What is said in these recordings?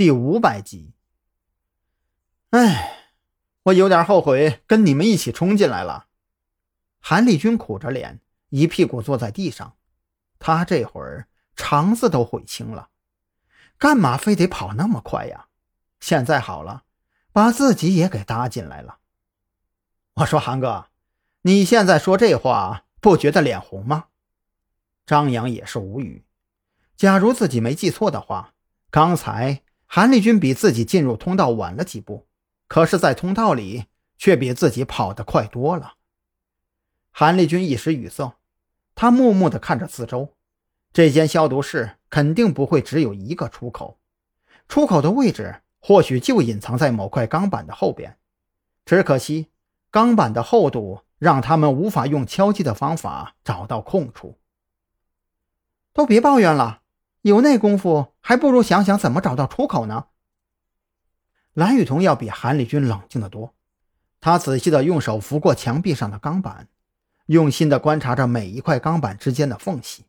第五百集。哎，我有点后悔跟你们一起冲进来了。韩立军苦着脸，一屁股坐在地上。他这会儿肠子都悔青了，干嘛非得跑那么快呀？现在好了，把自己也给搭进来了。我说韩哥，你现在说这话不觉得脸红吗？张扬也是无语。假如自己没记错的话，刚才韩立军比自己进入通道晚了几步，可是，在通道里却比自己跑得快多了。韩立军一时语塞，他木木地看着四周，这间消毒室肯定不会只有一个出口，出口的位置或许就隐藏在某块钢板的后边，只可惜。钢板的厚度让他们无法用敲击的方法找到空处。都别抱怨了，有那功夫，还不如想想怎么找到出口呢。蓝雨桐要比韩立军冷静得多，他仔细地用手拂过墙壁上的钢板，用心地观察着每一块钢板之间的缝隙。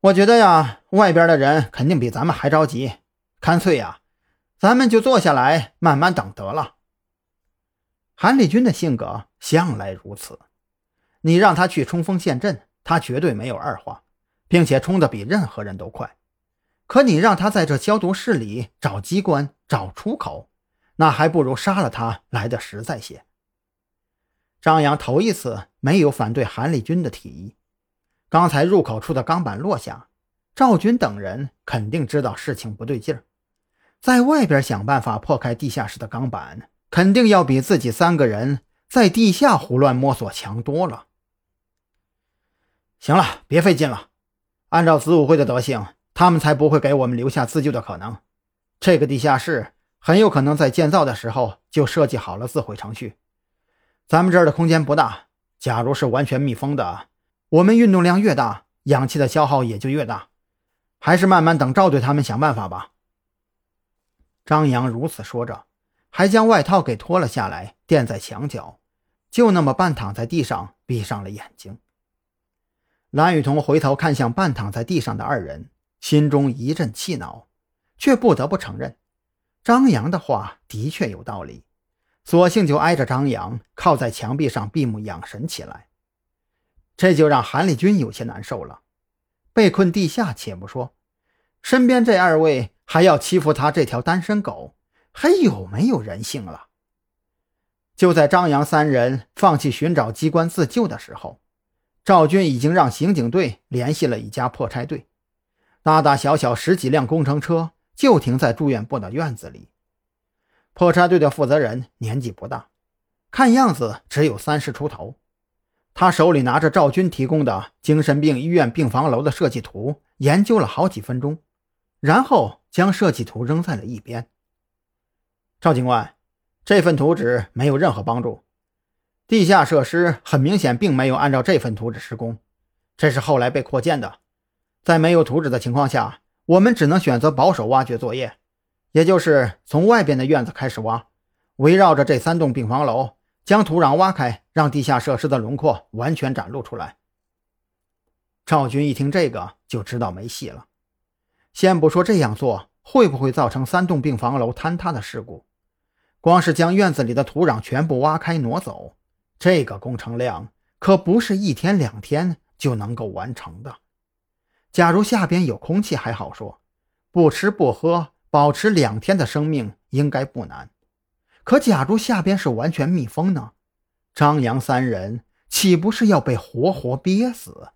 我觉得呀，外边的人肯定比咱们还着急，干脆呀，咱们就坐下来慢慢等得了。韩立军的性格向来如此，你让他去冲锋陷阵，他绝对没有二话，并且冲得比任何人都快。可你让他在这消毒室里找机关、找出口，那还不如杀了他来的实在些。张扬头一次没有反对韩立军的提议。刚才入口处的钢板落下，赵军等人肯定知道事情不对劲儿，在外边想办法破开地下室的钢板。肯定要比自己三个人在地下胡乱摸索强多了。行了，别费劲了。按照子午会的德行，他们才不会给我们留下自救的可能。这个地下室很有可能在建造的时候就设计好了自毁程序。咱们这儿的空间不大，假如是完全密封的，我们运动量越大，氧气的消耗也就越大。还是慢慢等赵队他们想办法吧。张扬如此说着。还将外套给脱了下来，垫在墙角，就那么半躺在地上，闭上了眼睛。蓝雨桐回头看向半躺在地上的二人，心中一阵气恼，却不得不承认，张扬的话的确有道理，索性就挨着张扬，靠在墙壁上闭目养神起来。这就让韩立军有些难受了，被困地下且不说，身边这二位还要欺负他这条单身狗。还有没有人性了？就在张扬三人放弃寻找机关自救的时候，赵军已经让刑警队联系了一家破拆队，大大小小十几辆工程车就停在住院部的院子里。破拆队的负责人年纪不大，看样子只有三十出头。他手里拿着赵军提供的精神病医院病房楼的设计图，研究了好几分钟，然后将设计图扔在了一边。赵警官，这份图纸没有任何帮助。地下设施很明显并没有按照这份图纸施工，这是后来被扩建的。在没有图纸的情况下，我们只能选择保守挖掘作业，也就是从外边的院子开始挖，围绕着这三栋病房楼，将土壤挖开，让地下设施的轮廓完全展露出来。赵军一听这个就知道没戏了。先不说这样做会不会造成三栋病房楼坍塌的事故。光是将院子里的土壤全部挖开挪走，这个工程量可不是一天两天就能够完成的。假如下边有空气还好说，不吃不喝保持两天的生命应该不难。可假如下边是完全密封呢？张扬三人岂不是要被活活憋死？